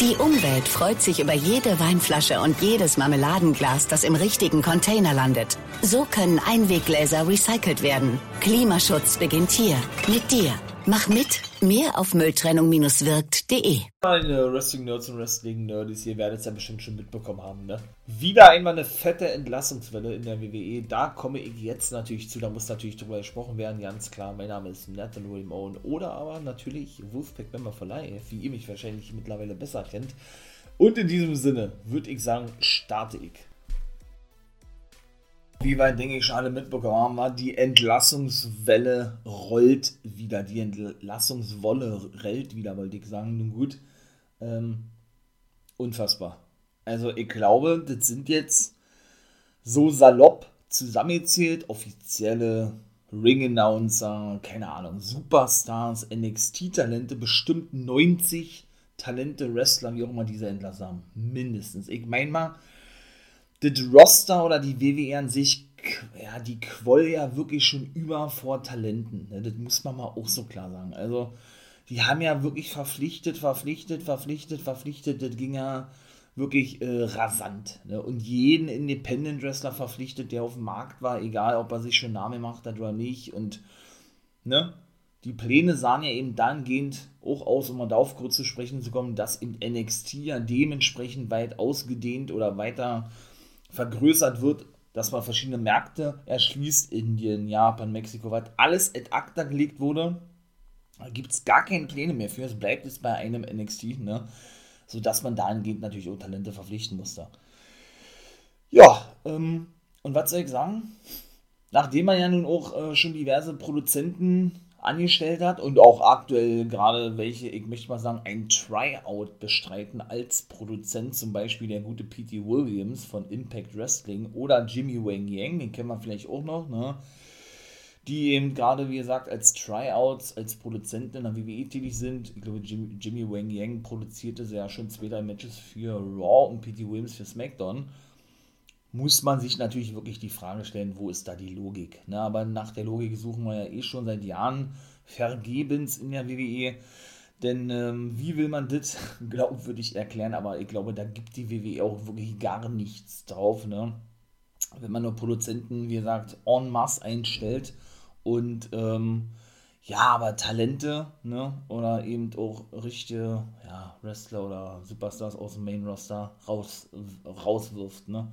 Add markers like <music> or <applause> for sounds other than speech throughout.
Die Umwelt freut sich über jede Weinflasche und jedes Marmeladenglas, das im richtigen Container landet. So können Einweggläser recycelt werden. Klimaschutz beginnt hier mit dir. Mach mit. Mehr auf Mülltrennung-wirkt.de. Meine Wrestling-Nerds und Wrestling-Nerds, ihr werdet es ja bestimmt schon mitbekommen haben, ne? Wieder einmal eine fette Entlassungswelle in der WWE. Da komme ich jetzt natürlich zu. Da muss natürlich drüber gesprochen werden, ganz klar. Mein Name ist Nathan William Owen. Oder aber natürlich Wolfpack Member for Life, wie ihr mich wahrscheinlich mittlerweile besser kennt. Und in diesem Sinne würde ich sagen, starte ich wie wir, denke ich, schon alle mitbekommen haben, die Entlassungswelle rollt wieder. Die Entlassungswolle rollt wieder, wollte ich sagen. Nun gut. Ähm, unfassbar. Also ich glaube, das sind jetzt so salopp zusammengezählt offizielle Ring-Announcer, keine Ahnung, Superstars, NXT-Talente, bestimmt 90 Talente, Wrestler, wie auch immer diese Entlasse haben. Mindestens. Ich meine mal, das Roster oder die WWE an sich, ja, die quoll ja wirklich schon über vor Talenten. Ne? Das muss man mal auch so klar sagen. Also, die haben ja wirklich verpflichtet, verpflichtet, verpflichtet, verpflichtet. Das ging ja wirklich äh, rasant. Ne? Und jeden Independent Wrestler verpflichtet, der auf dem Markt war, egal ob er sich schon Name macht hat oder nicht. Und ne? die Pläne sahen ja eben dahingehend auch aus, um mal darauf kurz zu sprechen zu kommen, dass im NXT ja dementsprechend weit ausgedehnt oder weiter vergrößert wird, dass man verschiedene Märkte erschließt, Indien, Japan, Mexiko, was alles ad acta gelegt wurde. Da gibt es gar keine Pläne mehr für. Es bleibt jetzt bei einem NXT, ne? sodass man dahingehend natürlich auch Talente verpflichten musste. Ja, ähm, und was soll ich sagen? Nachdem man ja nun auch äh, schon diverse Produzenten angestellt hat und auch aktuell gerade welche, ich möchte mal sagen, ein Tryout bestreiten als Produzent, zum Beispiel der gute P.T. Williams von Impact Wrestling oder Jimmy Wang Yang, den kennen wir vielleicht auch noch, ne? die eben gerade, wie gesagt, als Tryouts, als Produzenten in der WWE tätig sind. Ich glaube, Jimmy, Jimmy Wang Yang produzierte ja schon zwei, drei Matches für Raw und P.T. Williams für SmackDown muss man sich natürlich wirklich die Frage stellen, wo ist da die Logik? Ne, aber nach der Logik suchen wir ja eh schon seit Jahren vergebens in der WWE. Denn ähm, wie will man das <laughs> glaubwürdig erklären? Aber ich glaube, da gibt die WWE auch wirklich gar nichts drauf. Ne? Wenn man nur Produzenten, wie gesagt, en masse einstellt und ähm, ja, aber Talente, ne, oder eben auch richtige ja, Wrestler oder Superstars aus dem Main Roster raus, rauswirft, ne.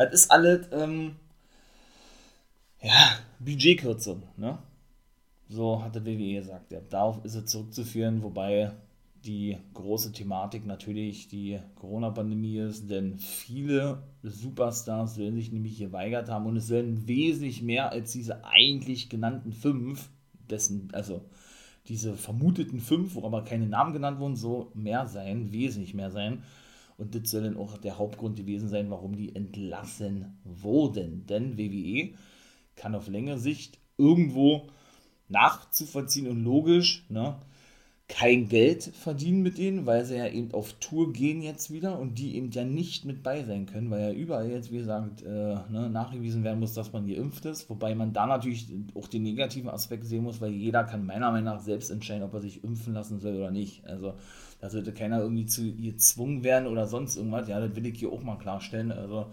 Das ist alles, ähm, ja, Budgetkürzung, ne? So hat der WWE gesagt. Ja, darauf ist es zurückzuführen, wobei die große Thematik natürlich die Corona-Pandemie ist, denn viele Superstars sollen sich nämlich geweigert haben und es sollen wesentlich mehr als diese eigentlich genannten fünf, dessen, also diese vermuteten fünf, wo aber keine Namen genannt wurden, so mehr sein, wesentlich mehr sein. Und das soll dann auch der Hauptgrund gewesen sein, warum die entlassen wurden. Denn WWE kann auf längere Sicht irgendwo nachzuvollziehen und logisch, ne, kein Geld verdienen mit denen, weil sie ja eben auf Tour gehen jetzt wieder und die eben ja nicht mit bei sein können, weil ja überall jetzt, wie gesagt, äh, ne, nachgewiesen werden muss, dass man geimpft ist, wobei man da natürlich auch den negativen Aspekt sehen muss, weil jeder kann meiner Meinung nach selbst entscheiden, ob er sich impfen lassen soll oder nicht. Also da sollte keiner irgendwie zu ihr gezwungen werden oder sonst irgendwas. Ja, das will ich hier auch mal klarstellen. Also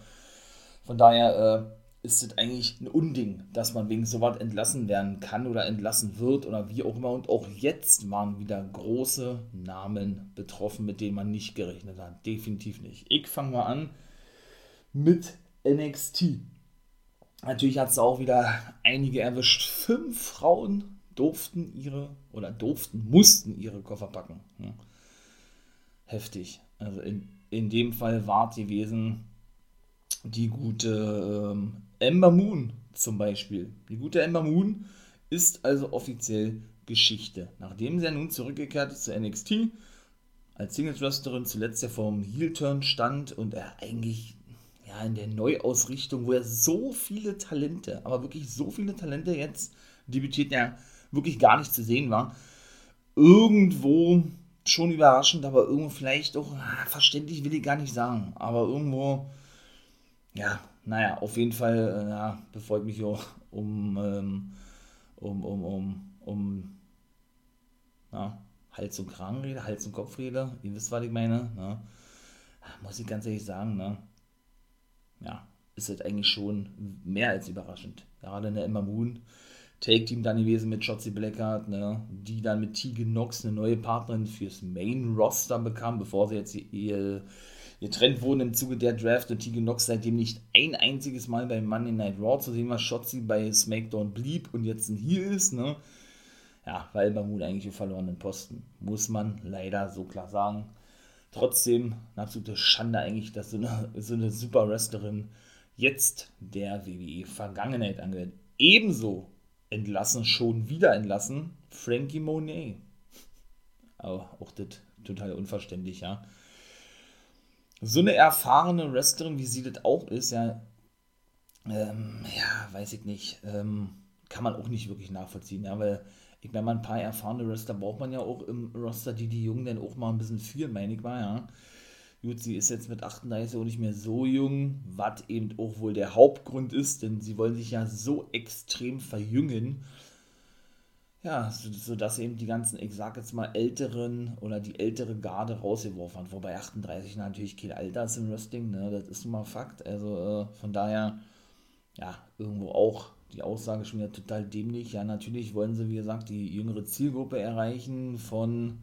von daher äh, ist es eigentlich ein Unding, dass man wegen sowas entlassen werden kann oder entlassen wird oder wie auch immer. Und auch jetzt waren wieder große Namen betroffen, mit denen man nicht gerechnet hat. Definitiv nicht. Ich fange mal an mit NXT. Natürlich hat es auch wieder einige erwischt. Fünf Frauen durften ihre oder durften, mussten ihre Koffer packen. Ja heftig. Also in, in dem Fall war gewesen die gute ähm, Ember Moon zum Beispiel. Die gute Ember Moon ist also offiziell Geschichte. Nachdem sie ja nun zurückgekehrt ist zu NXT, als Singles-Wrestlerin zuletzt ja vom Heel-Turn stand und er eigentlich ja in der Neuausrichtung, wo er so viele Talente, aber wirklich so viele Talente jetzt debütiert, ja wirklich gar nicht zu sehen war, irgendwo schon überraschend, aber irgendwo vielleicht auch ah, verständlich will ich gar nicht sagen. Aber irgendwo, ja, naja, auf jeden Fall, äh, ja, ich mich hier um, ähm, um, um, um, um, ja, Hals- und Kragenrede, Hals- und Kopfrede, ihr wisst, was ich meine, ne? muss ich ganz ehrlich sagen, ne? ja, ist das eigentlich schon mehr als überraschend. Gerade eine Emma Moon, Take-Team dann gewesen mit Shotzi Blackheart, ne? die dann mit Tegan Nox eine neue Partnerin fürs Main-Roster bekam, bevor sie jetzt ihr, getrennt wurden im Zuge der Draft und Tegan Nox seitdem nicht ein einziges Mal bei Monday Night Raw zu sehen war, Shotzi bei SmackDown blieb und jetzt ein Heel ist, ne? Ja, weil Moon eigentlich auf verlorenen Posten. Muss man leider so klar sagen. Trotzdem eine absolute Schande eigentlich, dass so eine, so eine super Wrestlerin jetzt der WWE Vergangenheit angehört. Ebenso entlassen, schon wieder entlassen, Frankie Monet. Aber auch das total unverständlich, ja. So eine erfahrene Wrestlerin, wie sie das auch ist, ja, ähm, ja, weiß ich nicht, ähm, kann man auch nicht wirklich nachvollziehen, ja, weil ich meine, ein paar erfahrene Wrestler braucht man ja auch im Roster, die die Jungen dann auch mal ein bisschen führen, meine ich mal, ja. Gut, sie ist jetzt mit 38 auch nicht mehr so jung, was eben auch wohl der Hauptgrund ist, denn sie wollen sich ja so extrem verjüngen, ja, sodass so eben die ganzen, ich sag jetzt mal, älteren oder die ältere Garde rausgeworfen hat. Wobei 38 natürlich kein Alter ist im Wrestling, ne, das ist nun mal Fakt. Also äh, von daher, ja, irgendwo auch die Aussage schon wieder total dämlich. Ja, natürlich wollen sie, wie gesagt, die jüngere Zielgruppe erreichen von,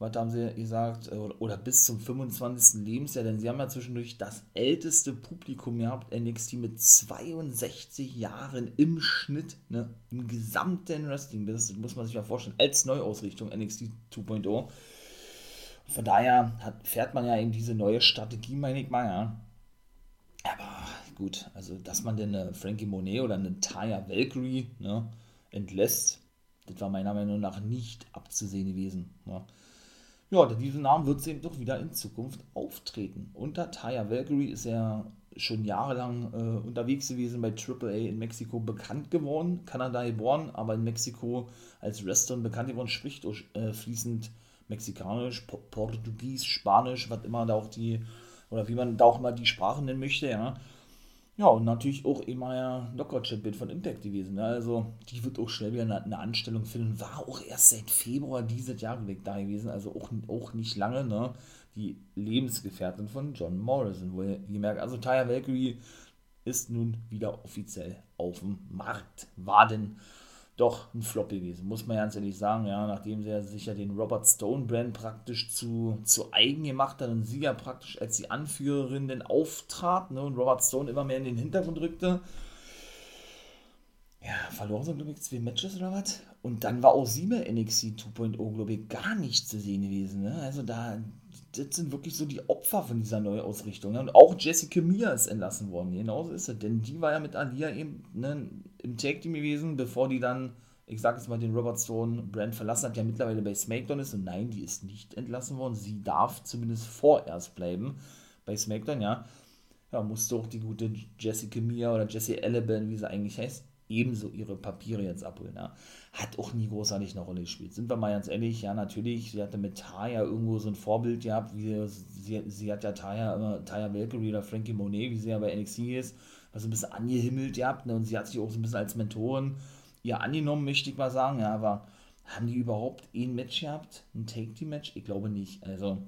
was haben sie gesagt, äh, oder bis zum 25. Lebensjahr, denn sie haben ja zwischendurch das älteste Publikum gehabt, NXT mit 62 Jahren im Schnitt, ne, im gesamten Wrestling, das muss man sich mal vorstellen, als Neuausrichtung NXT 2.0. Von daher hat, fährt man ja eben diese neue Strategie, meine ich mal, ja. Aber gut, also dass man denn eine Frankie Monet oder eine Taya Valkyrie ne, entlässt, das war meiner Meinung nach nicht abzusehen gewesen. Ne. Ja, diesen Namen wird sie eben doch wieder in Zukunft auftreten. Unter Taya Valkyrie ist er schon jahrelang äh, unterwegs gewesen bei AAA in Mexiko bekannt geworden, Kanada geboren, aber in Mexiko als Wrestlerin bekannt geworden, spricht äh, fließend Mexikanisch, Portugies, Spanisch, was immer da auch die, oder wie man da auch immer die Sprache nennen möchte, ja. Ja, und natürlich auch immer ja Knockout-Champion von Impact gewesen. Ne? Also, die wird auch schnell wieder eine, eine, Anstellung finden. War auch erst seit Februar dieses Jahr weg da gewesen. Also auch, auch nicht lange, ne? Die Lebensgefährtin von John Morrison. Wo ihr merkt, also Taya Valkyrie ist nun wieder offiziell auf dem Markt. War denn doch ein Flop gewesen, muss man ganz ehrlich sagen, ja, nachdem sie ja sich ja den Robert Stone Brand praktisch zu, zu eigen gemacht hat und sie ja praktisch als die Anführerin denn auftrat ne, und Robert Stone immer mehr in den Hintergrund rückte. Verloren sie, glaube ich, zwei Matches oder was? Und dann war auch sie bei NXT 2.0, glaube ich, gar nicht zu sehen gewesen. Ne? Also da, das sind wirklich so die Opfer von dieser Neuausrichtung. Ne? Und auch Jessica Mia ist entlassen worden. Genauso ist es. Denn die war ja mit Alia eben ne, im Tag Team gewesen, bevor die dann, ich sag jetzt mal, den Robert Stone Brand verlassen hat, ja mittlerweile bei SmackDown ist. Und nein, die ist nicht entlassen worden. Sie darf zumindest vorerst bleiben bei SmackDown, ja. Ja, musste auch die gute Jessica Mia oder Jessie Eleban, wie sie eigentlich heißt, ebenso ihre Papiere jetzt abholen. Ja. Hat auch nie großartig eine Rolle gespielt. Sind wir mal ganz ehrlich, ja, natürlich, sie hatte mit Taya irgendwo so ein Vorbild gehabt, wie sie, sie hat ja Taya immer, Taya Valkyrie oder Frankie Monet, wie sie ja bei NXT ist, was ein bisschen angehimmelt gehabt, ne, und sie hat sich auch so ein bisschen als Mentorin ihr angenommen, möchte ich mal sagen, ja, aber haben die überhaupt ein Match gehabt? Ein Take-Team-Match? Ich glaube nicht. Also,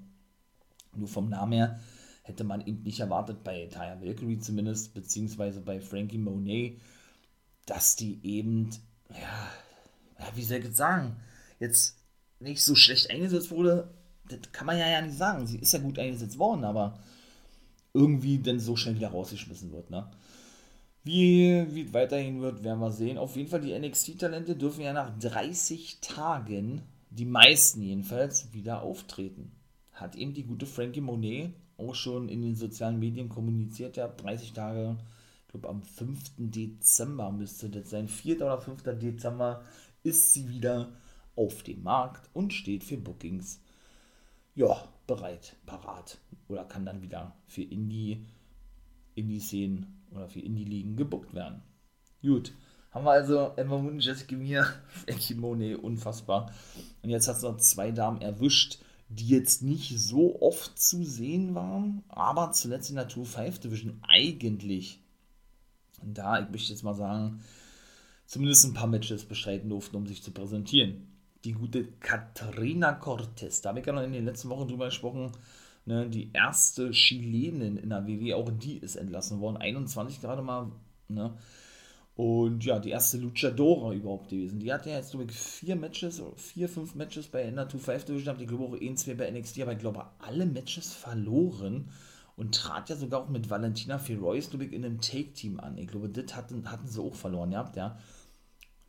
nur vom Namen her hätte man eben nicht erwartet, bei Taya Valkyrie zumindest, beziehungsweise bei Frankie Monet, dass die eben, ja, wie soll ich jetzt sagen, jetzt nicht so schlecht eingesetzt wurde, das kann man ja, ja nicht sagen. Sie ist ja gut eingesetzt worden, aber irgendwie dann so schnell wieder rausgeschmissen wird, ne? Wie, wie es weiterhin wird, werden wir sehen. Auf jeden Fall, die NXT-Talente dürfen ja nach 30 Tagen, die meisten jedenfalls, wieder auftreten. Hat eben die gute Frankie Monet auch schon in den sozialen Medien kommuniziert, ja, 30 Tage, glaube am 5. Dezember müsste das sein, 4. oder 5. Dezember ist sie wieder auf dem Markt und steht für Bookings ja, bereit, parat oder kann dann wieder für Indie, Indie-Szenen oder für Indie-Ligen gebuckt werden. Gut, haben wir also Emma Moon, Jessica Mir, Frankie <laughs> Monet, unfassbar. Und jetzt hat es noch zwei Damen erwischt, die jetzt nicht so oft zu sehen waren, aber zuletzt in der 2-5 Division eigentlich da, ich möchte jetzt mal sagen, zumindest ein paar Matches bestreiten durften, um sich zu präsentieren. die gute Katrina Cortez. Da habe ich ja noch in den letzten Wochen drüber gesprochen. Ne, die erste Chilenin in der WWE, auch die ist entlassen worden. 21 gerade mal. Ne? Und ja, die erste Luchadora überhaupt gewesen. Die hat ja jetzt, glaube ich, vier Matches, vier, fünf Matches bei Ender 2-5 Division, ich glaube auch ein, zwei bei NXT, aber ich glaube, alle Matches verloren und trat ja sogar auch mit Valentina Feroz, glaube ich, in einem Take-Team an. Ich glaube, das hatten, hatten sie auch verloren gehabt, ja.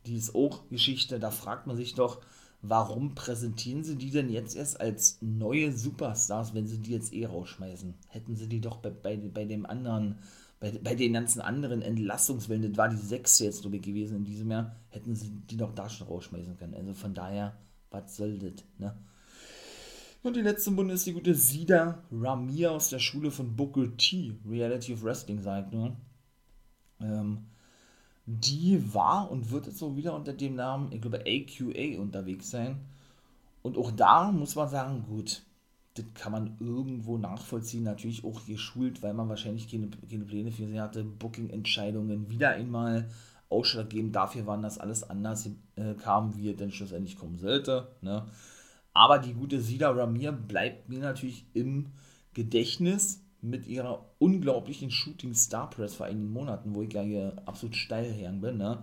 Die ist auch Geschichte, da fragt man sich doch, warum präsentieren sie die denn jetzt erst als neue Superstars, wenn sie die jetzt eh rausschmeißen? Hätten sie die doch bei, bei, bei dem anderen, bei, bei den ganzen anderen Entlassungswellen, das war die sechste jetzt, glaube ich, gewesen in diesem Jahr, hätten sie die doch da schon rausschmeißen können. Also von daher, was soll das, ne? Und die letzte Bunde ist die gute Sida Ramir aus der Schule von Booker T, Reality of Wrestling, sagt nur. Ähm, die war und wird jetzt so wieder unter dem Namen, ich glaube, AQA unterwegs sein. Und auch da muss man sagen, gut, das kann man irgendwo nachvollziehen, natürlich auch geschult, weil man wahrscheinlich keine, keine Pläne für sie hatte, Booking-Entscheidungen wieder einmal ausschlaggebend dafür waren, dass alles anders äh, kam, wie es denn schlussendlich kommen sollte. Ne? Aber die gute Sida Ramir bleibt mir natürlich im Gedächtnis mit ihrer unglaublichen Shooting Star Press vor einigen Monaten, wo ich ja hier absolut steil hergegangen bin, ne?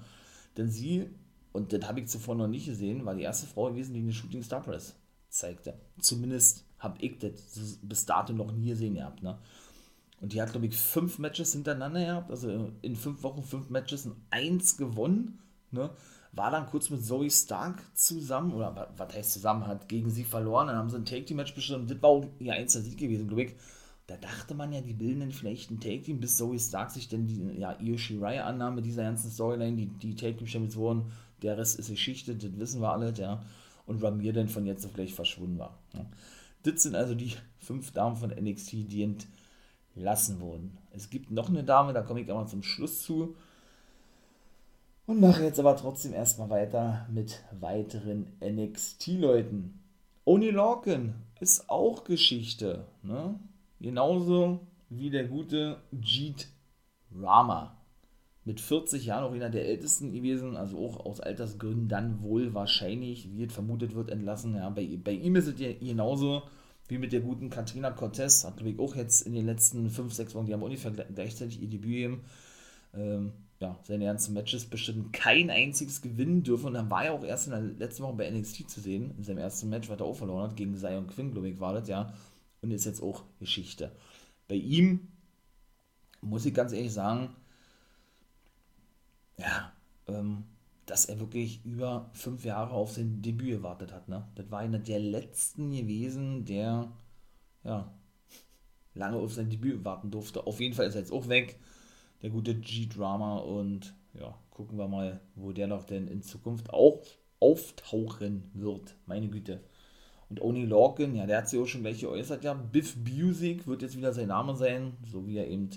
Denn sie, und das habe ich zuvor noch nicht gesehen, war die erste Frau gewesen, die eine Shooting Star Press zeigte. Zumindest habe ich das bis dato noch nie gesehen gehabt, ne? Und die hat, glaube ich, fünf Matches hintereinander gehabt, also in fünf Wochen fünf Matches und eins gewonnen, ne? War dann kurz mit Zoe Stark zusammen, oder was heißt zusammen, hat gegen sie verloren, dann haben sie ein Take-Team-Match bestimmt, das war auch ihr einziger Sieg gewesen, glaube ich da dachte man ja, die bilden dann vielleicht ein Take-Team, bis Zoe Stark sich denn die ja, Io Shirai annahm mit dieser ganzen Storyline, die, die Take-Team-Champions wurden. Der Rest ist Geschichte, das wissen wir alle, ja. Und Ramir dann von jetzt auf gleich verschwunden war. Ja. Das sind also die <laughs> fünf Damen von NXT, die entlassen wurden. Es gibt noch eine Dame, da komme ich aber zum Schluss zu. Und mache jetzt aber trotzdem erstmal weiter mit weiteren NXT-Leuten. Oni Lorcan ist auch Geschichte. Ne? Genauso wie der gute Jeet Rama. Mit 40 Jahren auch einer der ältesten gewesen, also auch aus Altersgründen dann wohl wahrscheinlich, wie es vermutet wird, entlassen. Ja, bei, bei ihm ist es genauso wie mit der guten Katrina Cortez. Hat, glaube ich, auch jetzt in den letzten 5, 6 Wochen, die haben ungefähr gleichzeitig ihr Debüt gegeben. Ähm, ja, seine ganzen Matches bestimmt kein einziges gewinnen dürfen. Und dann war er auch erst in der letzten Woche bei NXT zu sehen, in seinem ersten Match, was er auch verloren hat, gegen Zion Quinn, glaube ich, war das, ja und ist jetzt auch Geschichte. Bei ihm muss ich ganz ehrlich sagen, ja, ähm, dass er wirklich über fünf Jahre auf sein Debüt gewartet hat. Ne? Das war einer der letzten gewesen, der ja, lange auf sein Debüt warten durfte. Auf jeden Fall ist er jetzt auch weg, der gute G-Drama. Und ja, gucken wir mal, wo der noch denn in Zukunft auch auftauchen wird. Meine Güte. Und Oni Lorcan, ja, der hat sich auch schon gleich geäußert, ja, Biff Music wird jetzt wieder sein Name sein, so wie er eben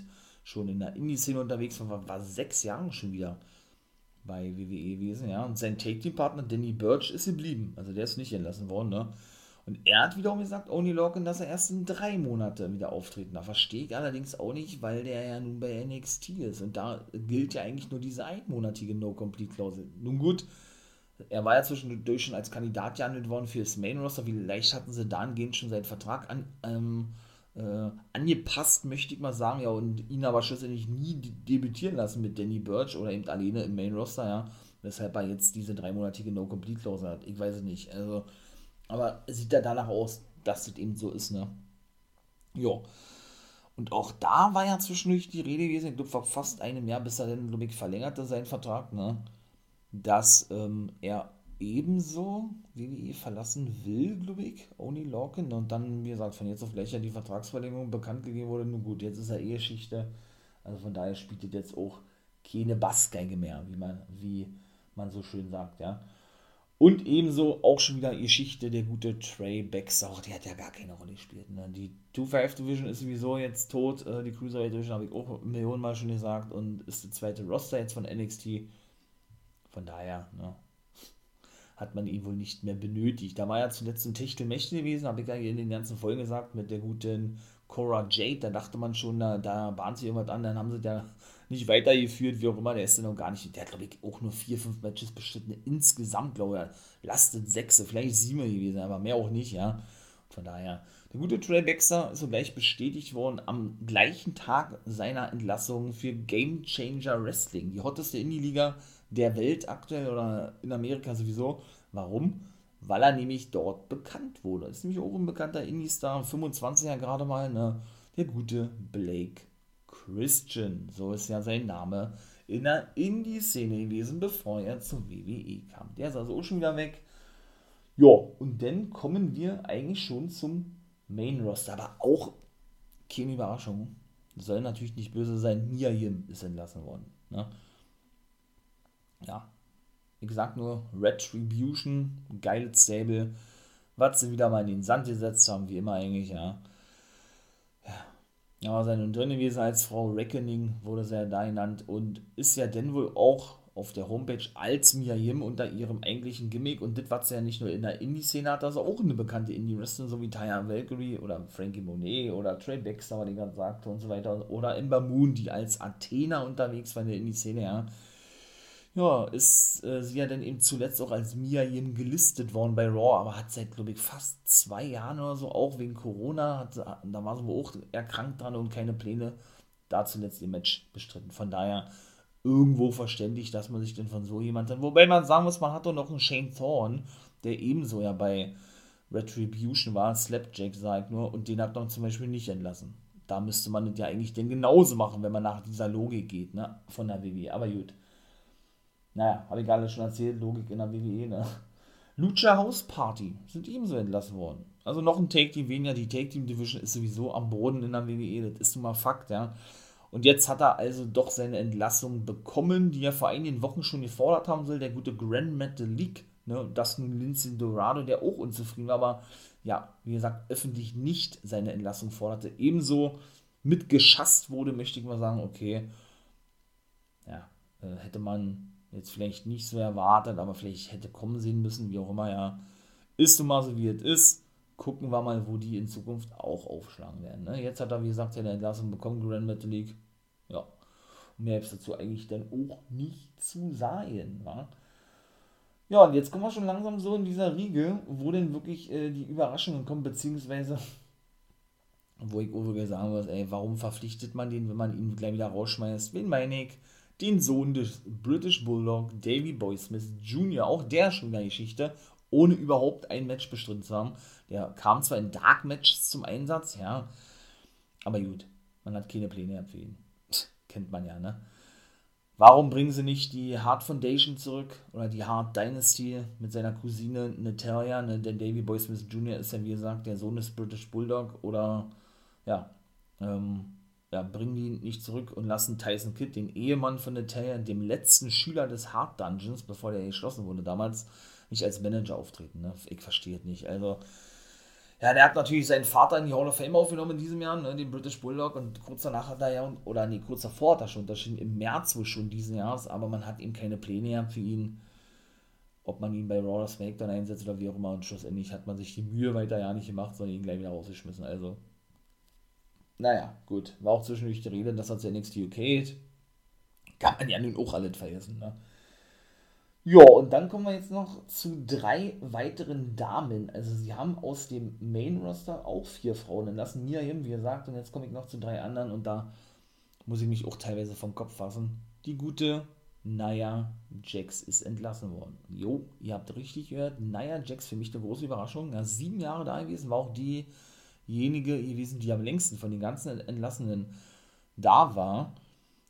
schon in der Indie-Szene unterwegs war, war, war sechs Jahre schon wieder bei WWE gewesen, ja. Und sein Take-Team-Partner Danny Birch ist geblieben, also der ist nicht entlassen worden, ne. Und er hat wiederum gesagt, Oni Lorcan, dass er erst in drei Monate wieder auftreten darf. Verstehe ich allerdings auch nicht, weil der ja nun bei NXT ist. Und da gilt ja eigentlich nur diese einmonatige No-Complete-Klausel. Nun gut, er war ja zwischendurch schon als Kandidat gehandelt worden für das Main Roster. Vielleicht hatten sie dahingehend schon seinen Vertrag an, ähm, äh, angepasst, möchte ich mal sagen, ja, und ihn aber schlussendlich nie debütieren lassen mit Danny Birch oder eben alleine im Main Roster, ja. Weshalb er jetzt diese dreimonatige No-Complete-Klausel hat. Ich weiß es nicht. Also, aber sieht ja danach aus, dass das eben so ist, ne? Ja. Und auch da war ja zwischendurch die Rede gewesen, ich glaube, vor fast einem Jahr, bis er dann, glaube ich, verlängerte seinen Vertrag, ne? dass ähm, er ebenso WWE verlassen will, glaube ich, Oni Lorcan. Und dann, wie gesagt, von jetzt auf gleich ja die Vertragsverlängerung bekannt gegeben wurde. Nun gut, jetzt ist er Eheschichte. Also von daher spielt er jetzt auch keine Bassgeige mehr, wie man, wie man so schön sagt, ja. Und ebenso auch schon wieder Geschichte der gute Trey Baxter. Der hat ja gar keine Rolle gespielt. Ne? Die 2-5 Division ist sowieso jetzt tot. Äh, die Cruiserweight Division habe ich auch Millionen Mal schon gesagt. Und ist der zweite Roster jetzt von NXT. Von daher ne, hat man ihn wohl nicht mehr benötigt. Da war ja zuletzt ein Techtelmächte gewesen, habe ich ja in den ganzen Folgen gesagt, mit der guten Cora Jade. Da dachte man schon, da, da bahnt sich irgendwas an. Dann haben sie ja nicht weitergeführt, wie auch immer, der ist dann auch gar nicht, der hat glaube ich auch nur vier, fünf Matches bestritten, insgesamt glaube ich, lastet sechs, vielleicht sieben gewesen, aber mehr auch nicht, ja. Von daher, der gute Trey Baxter ist so gleich bestätigt worden am gleichen Tag seiner Entlassung für Game Changer Wrestling, die hotteste Indie-Liga der Welt aktuell oder in Amerika sowieso. Warum? Weil er nämlich dort bekannt wurde. Ist nämlich auch ein bekannter Indie-Star, 25er gerade mal, ne? Der gute Blake Christian, so ist ja sein Name, in der Indie-Szene gewesen, bevor er zur WWE kam. Der ist also auch schon wieder weg. Ja, und dann kommen wir eigentlich schon zum Main Roster, aber auch keine Überraschung. Soll natürlich nicht böse sein, Mia Yim ist entlassen worden. Ne? Ja, wie gesagt, nur Retribution, geiles Stable, was sie wieder mal in den Sand gesetzt haben, wie immer eigentlich, ja. Ja, seine drin gewesen als Frau Reckoning, wurde sie ja da genannt und ist ja dann wohl auch auf der Homepage als Mia Yim unter ihrem eigentlichen Gimmick und das, was sie ja nicht nur in der Indie-Szene hat, also auch eine bekannte Indie-Wrestlerin, so wie Taya Valkyrie oder Frankie Monet oder Trey Baxter, was ich gerade sagte und so weiter, oder Ember Moon, die als Athena unterwegs war in der Indie-Szene, ja ja, ist äh, sie ja dann eben zuletzt auch als Mia Yim gelistet worden bei Raw, aber hat seit, glaube ich, fast zwei Jahren oder so, auch wegen Corona, hat, da war sie wohl auch erkrankt dran und keine Pläne, da zuletzt ihr Match bestritten. Von daher irgendwo verständlich, dass man sich denn von so jemandem, wobei man sagen muss, man hat doch noch einen Shane Thorne, der ebenso ja bei Retribution war, Slapjack sagt nur, und den hat man zum Beispiel nicht entlassen. Da müsste man das ja eigentlich denn genauso machen, wenn man nach dieser Logik geht, ne, von der WWE. Aber gut. Naja, habe ich gerade schon erzählt, Logik in der WWE, ne? Lucha House Party sind ebenso entlassen worden. Also noch ein Take-Team weniger. Die Take-Team-Division ist sowieso am Boden in der WWE, das ist nun mal Fakt, ja. Und jetzt hat er also doch seine Entlassung bekommen, die er vor einigen Wochen schon gefordert haben soll, der gute Grand Metalik, ne, und das nun Lindsay Dorado, der auch unzufrieden war, aber ja, wie gesagt, öffentlich nicht seine Entlassung forderte. Ebenso mitgeschasst wurde, möchte ich mal sagen, okay, ja, äh, hätte man jetzt vielleicht nicht so erwartet, aber vielleicht hätte kommen sehen müssen, wie auch immer, ja. Ist nun mal so, wie es ist. Gucken wir mal, wo die in Zukunft auch aufschlagen werden. Ne? Jetzt hat er, wie gesagt, seine Entlassung bekommen, Grand Metal League. Ja. Mehr ist dazu eigentlich dann auch nicht zu sagen, wa? Ja, und jetzt kommen wir schon langsam so in dieser Riege, wo denn wirklich äh, die Überraschungen kommen, beziehungsweise wo ich auch sagen muss, ey, warum verpflichtet man den, wenn man ihn gleich wieder rausschmeißt? Wen meine ich? Den Sohn des British Bulldog Davy Boy Smith Jr., auch der schon in der Geschichte, ohne überhaupt ein Match bestritten zu haben. Der kam zwar in Dark Matches zum Einsatz, ja, aber gut, man hat keine Pläne ihn. Kennt man ja, ne? Warum bringen sie nicht die Hard Foundation zurück oder die Hard Dynasty mit seiner Cousine Natalia? Ne? Denn Davy Boy Smith Jr. ist ja, wie gesagt, der Sohn des British Bulldog oder ja, ähm, ja, bringen die nicht zurück und lassen Tyson Kidd, den Ehemann von Natalia, dem letzten Schüler des Hard Dungeons, bevor der geschlossen wurde damals, nicht als Manager auftreten. Ne? Ich verstehe es nicht. Also, ja, der hat natürlich seinen Vater in die Hall of Fame aufgenommen in diesem Jahr, ne, den British Bulldog, und kurz danach hat er ja, oder nee, kurz davor hat er schon unterschieden, im März wohl schon diesen Jahres, aber man hat ihm keine Pläne für ihn, ob man ihn bei Raw oder SmackDown einsetzt oder wie auch immer, und schlussendlich hat man sich die Mühe weiter ja nicht gemacht, sondern ihn gleich wieder rausgeschmissen. Also, naja, gut. War auch zwischendurch die Rede, dass er zu NXT UK geht. Kann man ja nun auch alles vergessen, ne? Ja, und dann kommen wir jetzt noch zu drei weiteren Damen. Also sie haben aus dem Main Roster auch vier Frauen entlassen. Mia Yim, wie gesagt, und jetzt komme ich noch zu drei anderen und da muss ich mich auch teilweise vom Kopf fassen. Die gute Naya Jax ist entlassen worden. Jo, ihr habt richtig gehört. Naya Jax für mich eine große Überraschung. Ja, sieben Jahre da gewesen, war auch die diejenige gewesen, die am längsten von den ganzen Entlassenen da war.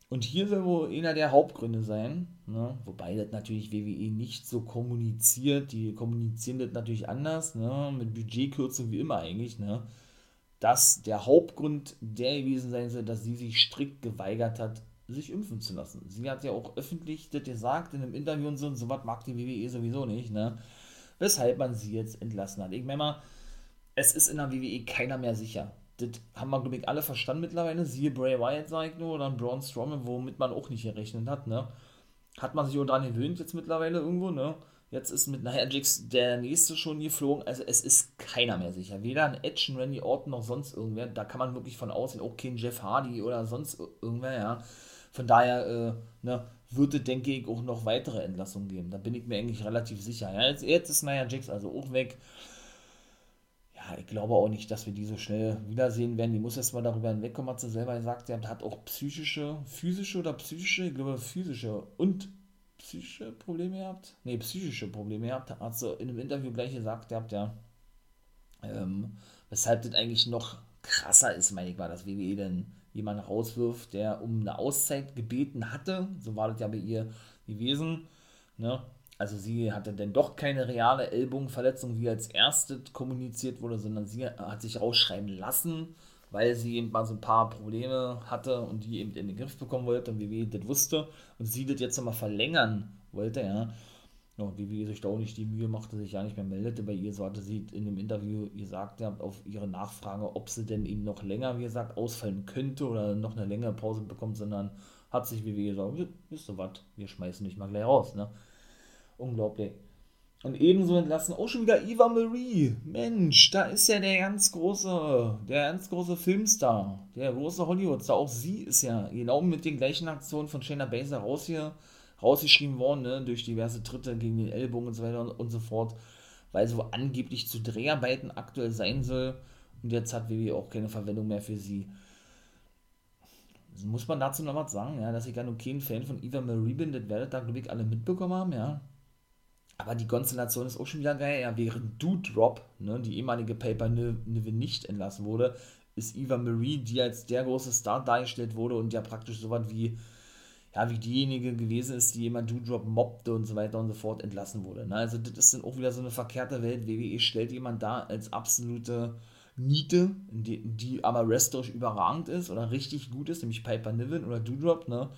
Und hier soll wohl einer der Hauptgründe sein, ne? wobei das natürlich WWE nicht so kommuniziert, die kommunizieren das natürlich anders, ne? mit Budgetkürzung wie immer eigentlich, ne? dass der Hauptgrund der gewesen sein soll, dass sie sich strikt geweigert hat, sich impfen zu lassen. Sie hat ja auch öffentlich das gesagt in einem Interview und so, und so was mag die WWE sowieso nicht, ne? weshalb man sie jetzt entlassen hat. Ich meine mal, es ist in der WWE keiner mehr sicher. Das haben wir, glaube ich, alle verstanden mittlerweile. Siehe Bray Wyatt, sag ich nur, oder Braun Strowman, womit man auch nicht gerechnet hat, ne? Hat man sich auch daran gewöhnt jetzt mittlerweile irgendwo, ne? Jetzt ist mit Nia Jax der nächste schon geflogen. Also es ist keiner mehr sicher. Weder ein Edge, ein Randy Orton noch sonst irgendwer. Da kann man wirklich von aussehen, auch kein Jeff Hardy oder sonst irgendwer, ja. von daher, äh, ne, wird es, denke ich, auch noch weitere Entlassungen geben. Da bin ich mir eigentlich relativ sicher. Ja, jetzt, jetzt ist Nia Jax also auch weg. Ja, ich glaube auch nicht, dass wir die so schnell wiedersehen werden. Die muss erst mal darüber hinwegkommen, hat sie selber gesagt. Sie hat auch psychische, physische oder psychische, ich glaube physische und psychische Probleme gehabt. Ne, psychische Probleme gehabt. Hat sie in einem Interview gleich gesagt gehabt, ja. Ähm, weshalb das eigentlich noch krasser ist, meine ich mal, dass WWE denn jemanden rauswirft, der um eine Auszeit gebeten hatte. So war das ja bei ihr gewesen. Ne? Also sie hatte denn doch keine reale Ellbogenverletzung, wie als erstes kommuniziert wurde, sondern sie hat sich rausschreiben lassen, weil sie eben mal so ein paar Probleme hatte und die eben in den Griff bekommen wollte und WWE das wusste und sie das jetzt nochmal verlängern wollte, ja. Ja, wie sich da auch nicht die Mühe machte, sich ja nicht mehr meldete bei ihr, so hatte sie in dem Interview gesagt, ja, auf ihre Nachfrage, ob sie denn eben noch länger, wie gesagt, ausfallen könnte oder noch eine längere Pause bekommt, sondern hat sich wie gesagt, wisst ihr was, wir schmeißen dich mal gleich raus, ne? Unglaublich. Und ebenso entlassen auch schon wieder Eva Marie. Mensch, da ist ja der ganz große, der ganz große Filmstar, der große Hollywood-Star. Auch sie ist ja genau mit den gleichen Aktionen von Shayna Baszler raus hier rausgeschrieben worden, ne, durch diverse Tritte gegen den Ellbogen und so weiter und, so fort, weil so angeblich zu Dreharbeiten aktuell sein soll. Und jetzt hat WWE auch keine Verwendung mehr für sie. Also muss man dazu noch was sagen, ja, dass ich gar kein Fan von Eva Marie bin, das werdet da, glaube ich, alle mitbekommen haben, ja. Aber die Konstellation ist auch schon wieder geil, ja, während Doudrop, ne, die ehemalige Paper Nive nicht entlassen wurde, ist Eva Marie, die als der große Star dargestellt wurde und ja praktisch so was wie ja, wie diejenige gewesen ist, die jemand Doodrop mobbte und so weiter und so fort entlassen wurde. Ne? Also das ist dann auch wieder so eine verkehrte Welt. WWE stellt jemand da als absolute Niete, die, die aber wrestlerisch überragend ist oder richtig gut ist, nämlich Piper Niven oder Doodrop, ne?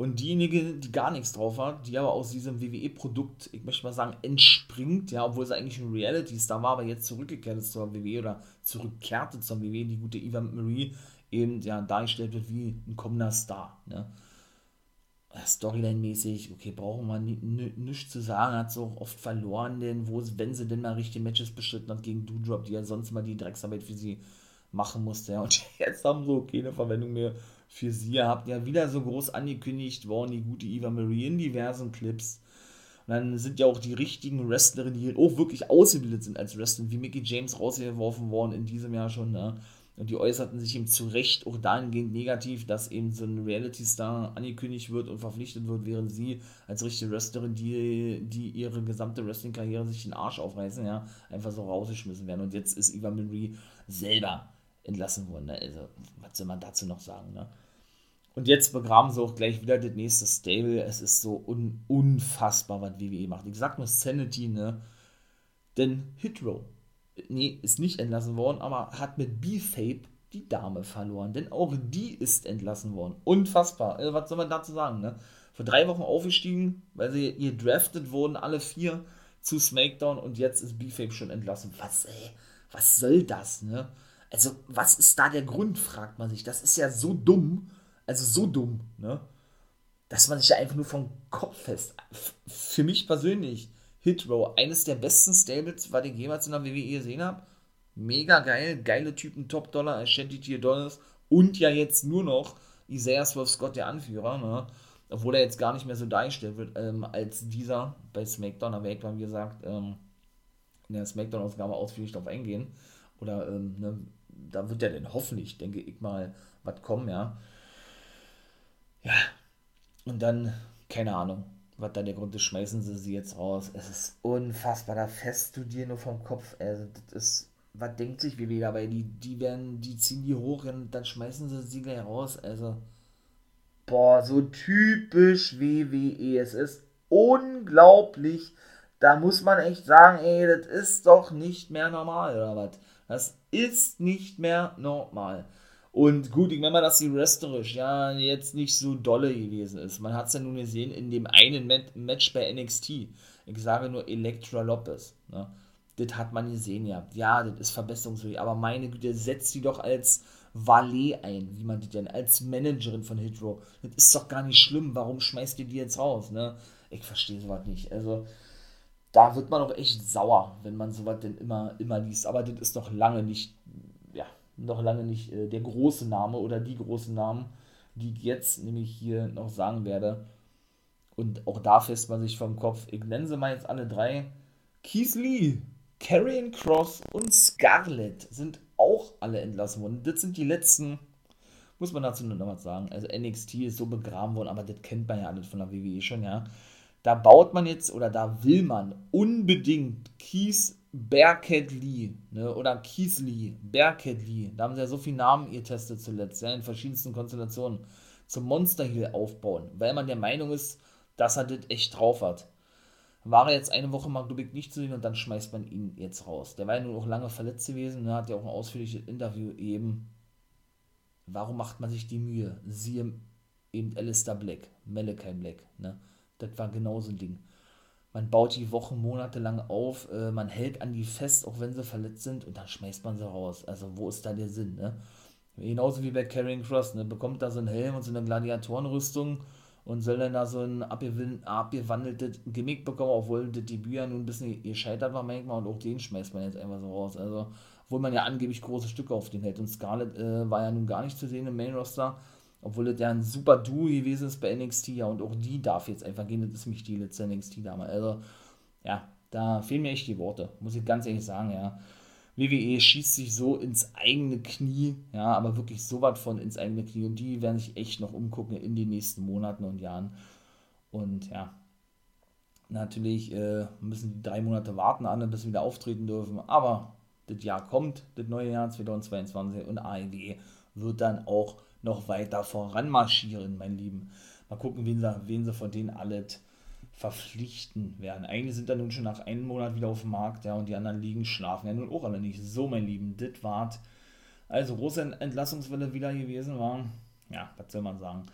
Und diejenige, die gar nichts drauf hat, die aber aus diesem WWE-Produkt, ich möchte mal sagen, entspringt, ja, obwohl sie eigentlich ein Reality-Star war, aber jetzt zurückgekehrt ist zur WWE oder zurückkehrte zur WWE, die gute Eva Marie eben ja dargestellt wird wie ein kommender Star, ne? Storyline-mäßig, okay, brauchen wir nichts zu sagen, hat so oft verloren, denn wo, wenn sie denn mal richtige Matches bestritten hat gegen Doudrop, die ja sonst mal die Drecksarbeit für sie machen musste, ja, und <laughs> jetzt haben sie keine Verwendung mehr für sie, ihr habt ja wieder so groß angekündigt worden, die gute Eva Marie in diversen Clips, und dann sind ja auch die richtigen Wrestlerinnen, die auch wirklich ausgebildet sind als Wrestler, wie Mickey James rausgeworfen worden in diesem Jahr schon, ne, und die äußerten sich eben zu Recht auch dahingehend negativ, dass eben so ein Reality-Star angekündigt wird und verpflichtet wird, während sie als richtige Wrestlerin, die, die ihre gesamte Wrestling-Karriere sich den Arsch aufreißen, ja, einfach so rausgeschmissen werden. Und jetzt ist Eva Marie selber entlassen worden. Ne? Also, was soll man dazu noch sagen, ne? Und jetzt begraben sie auch gleich wieder das nächste Stable. Es ist so un unfassbar, was WWE macht. Ich sag nur Sanity, ne? Denn Hitro nee, ist nicht entlassen worden, aber hat mit B-Fape die Dame verloren. Denn auch die ist entlassen worden. Unfassbar. Also, was soll man dazu sagen, ne? Vor drei Wochen aufgestiegen, weil sie ihr drafted wurden, alle vier zu SmackDown und jetzt ist B-Fape schon entlassen. Was, ey? Was soll das, ne? Also, was ist da der Grund, fragt man sich. Das ist ja so dumm. Also, so dumm, ne? Dass man sich ja einfach nur vom Kopf fest. Für mich persönlich Hitrow, eines der besten Stables, was ich jemals in der WWE gesehen habe. Mega geil, geile Typen, Top-Dollar, Ashanti Tier Dollars und ja jetzt nur noch Isaiah Swerve Scott, der Anführer, ne? obwohl er jetzt gar nicht mehr so dargestellt wird ähm, als dieser bei SmackDown. Werde ich, wie gesagt, ähm, in der SmackDown-Ausgabe ausführlich darauf eingehen. Oder ähm, ne, da wird ja dann hoffentlich, denke ich mal, was kommen, ja. Ja, und dann, keine Ahnung, was da der Grund ist, schmeißen sie sie jetzt raus. Es ist unfassbar, da fest du dir nur vom Kopf. Also, das ist, was denkt sich WWE dabei? Die, die werden, die ziehen die hoch und dann schmeißen sie sie gleich raus. Also, boah, so typisch WWE. Es ist unglaublich. Da muss man echt sagen, ey, das ist doch nicht mehr normal, oder was? Das ist nicht mehr normal. Und gut, ich meine mal, dass sie wrestlerisch ja jetzt nicht so dolle gewesen ist. Man hat es ja nun gesehen in dem einen Match bei NXT. Ich sage nur Elektra Lopez. Ne? Das hat man gesehen, ja. Ja, das ist verbesserungsfähig. Aber meine Güte, setzt sie doch als Valet ein, wie man die denn, als Managerin von Hitro. Das ist doch gar nicht schlimm. Warum schmeißt ihr die jetzt raus? Ne? Ich verstehe sowas nicht. Also, da wird man auch echt sauer, wenn man sowas denn immer, immer liest. Aber das ist doch lange nicht noch lange nicht äh, der große Name oder die großen Namen, die ich jetzt nämlich hier noch sagen werde. Und auch da fest man sich vom Kopf. Ich nenne sie mal jetzt alle drei. Keith Lee, Karrion Cross und Scarlett sind auch alle entlassen worden. Das sind die letzten, muss man dazu noch was sagen. Also NXT ist so begraben worden, aber das kennt man ja alles von der WWE schon, ja. Da baut man jetzt oder da will man unbedingt Keith Bearcat Lee ne, oder Keith Lee, Bearcat Lee, da haben sie ja so viele Namen getestet zuletzt, ja, in verschiedensten Konstellationen, zum Monster Heel aufbauen, weil man der Meinung ist, dass er das echt drauf hat. War er jetzt eine Woche mal, ich, nicht zu sehen und dann schmeißt man ihn jetzt raus. Der war ja nun auch lange verletzt gewesen, ne, hat ja auch ein ausführliches Interview eben. Warum macht man sich die Mühe? Siehe eben Alistair Black, Malachi Black, ne? Das war genauso ein Ding man baut die Wochen, Monate lang auf, äh, man hält an die fest, auch wenn sie verletzt sind, und dann schmeißt man sie raus. Also wo ist da der Sinn, ne? Genauso wie bei Carrying Cross, ne? Bekommt da so einen Helm und so eine Gladiatorenrüstung und soll dann da so ein abgewandeltes Gimmick bekommen, obwohl das Debüt ja nun ein bisschen gescheitert war manchmal und auch den schmeißt man jetzt einfach so raus. Also, obwohl man ja angeblich große Stücke auf den hält. Und Scarlett äh, war ja nun gar nicht zu sehen im Main Roster obwohl das ja ein super Duo gewesen ist bei NXT, ja, und auch die darf jetzt einfach gehen, das ist mich die letzte NXT-Dame. Also, ja, da fehlen mir echt die Worte, muss ich ganz ehrlich sagen, ja. WWE schießt sich so ins eigene Knie, ja, aber wirklich so was von ins eigene Knie und die werden sich echt noch umgucken in den nächsten Monaten und Jahren. Und ja, natürlich äh, müssen die drei Monate warten, alle bis wieder auftreten dürfen, aber das Jahr kommt, das neue Jahr 2022 und AEW wird dann auch noch weiter voranmarschieren, mein Lieben. Mal gucken, wen sie, wen sie von denen alle verpflichten werden. Eigentlich sind da nun schon nach einem Monat wieder auf dem Markt, ja, und die anderen liegen schlafen ja nun auch alle nicht. So, mein Lieben, das war also große Entlassungswelle wieder gewesen war. Ja, was soll man sagen?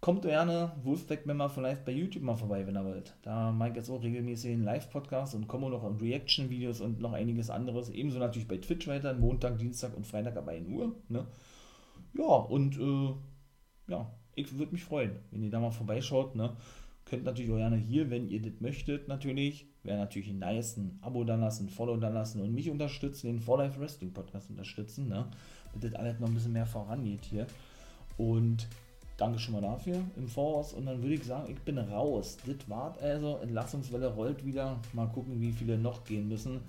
Kommt gerne, Wolfpack-Member vielleicht bei YouTube mal vorbei, wenn ihr wollt. Da mache ich jetzt auch regelmäßig einen Live-Podcast und komme noch an Reaction-Videos und noch einiges anderes. Ebenso natürlich bei Twitch weiter, Montag, Dienstag und Freitag ab 1 Uhr. Ne? Ja, und äh, ja, ich würde mich freuen, wenn ihr da mal vorbeischaut. Ne? Könnt natürlich auch gerne hier, wenn ihr das möchtet, natürlich. Wäre natürlich nice, ein Abo da lassen, ein Follow da lassen und mich unterstützen, den For Life Wrestling Podcast unterstützen, ne? Damit das alles noch ein bisschen mehr vorangeht hier. Und danke schon mal dafür im Voraus. Und dann würde ich sagen, ich bin raus. Das war's also. Entlassungswelle rollt wieder. Mal gucken, wie viele noch gehen müssen.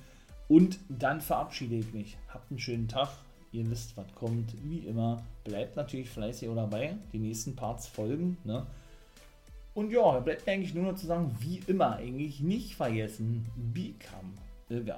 Und dann verabschiede ich mich. Habt einen schönen Tag. Ihr wisst, was kommt. Wie immer, bleibt natürlich fleißig dabei. Die nächsten Parts folgen. Ne? Und ja, bleibt mir eigentlich nur noch zu sagen, wie immer, eigentlich nicht vergessen, become guy.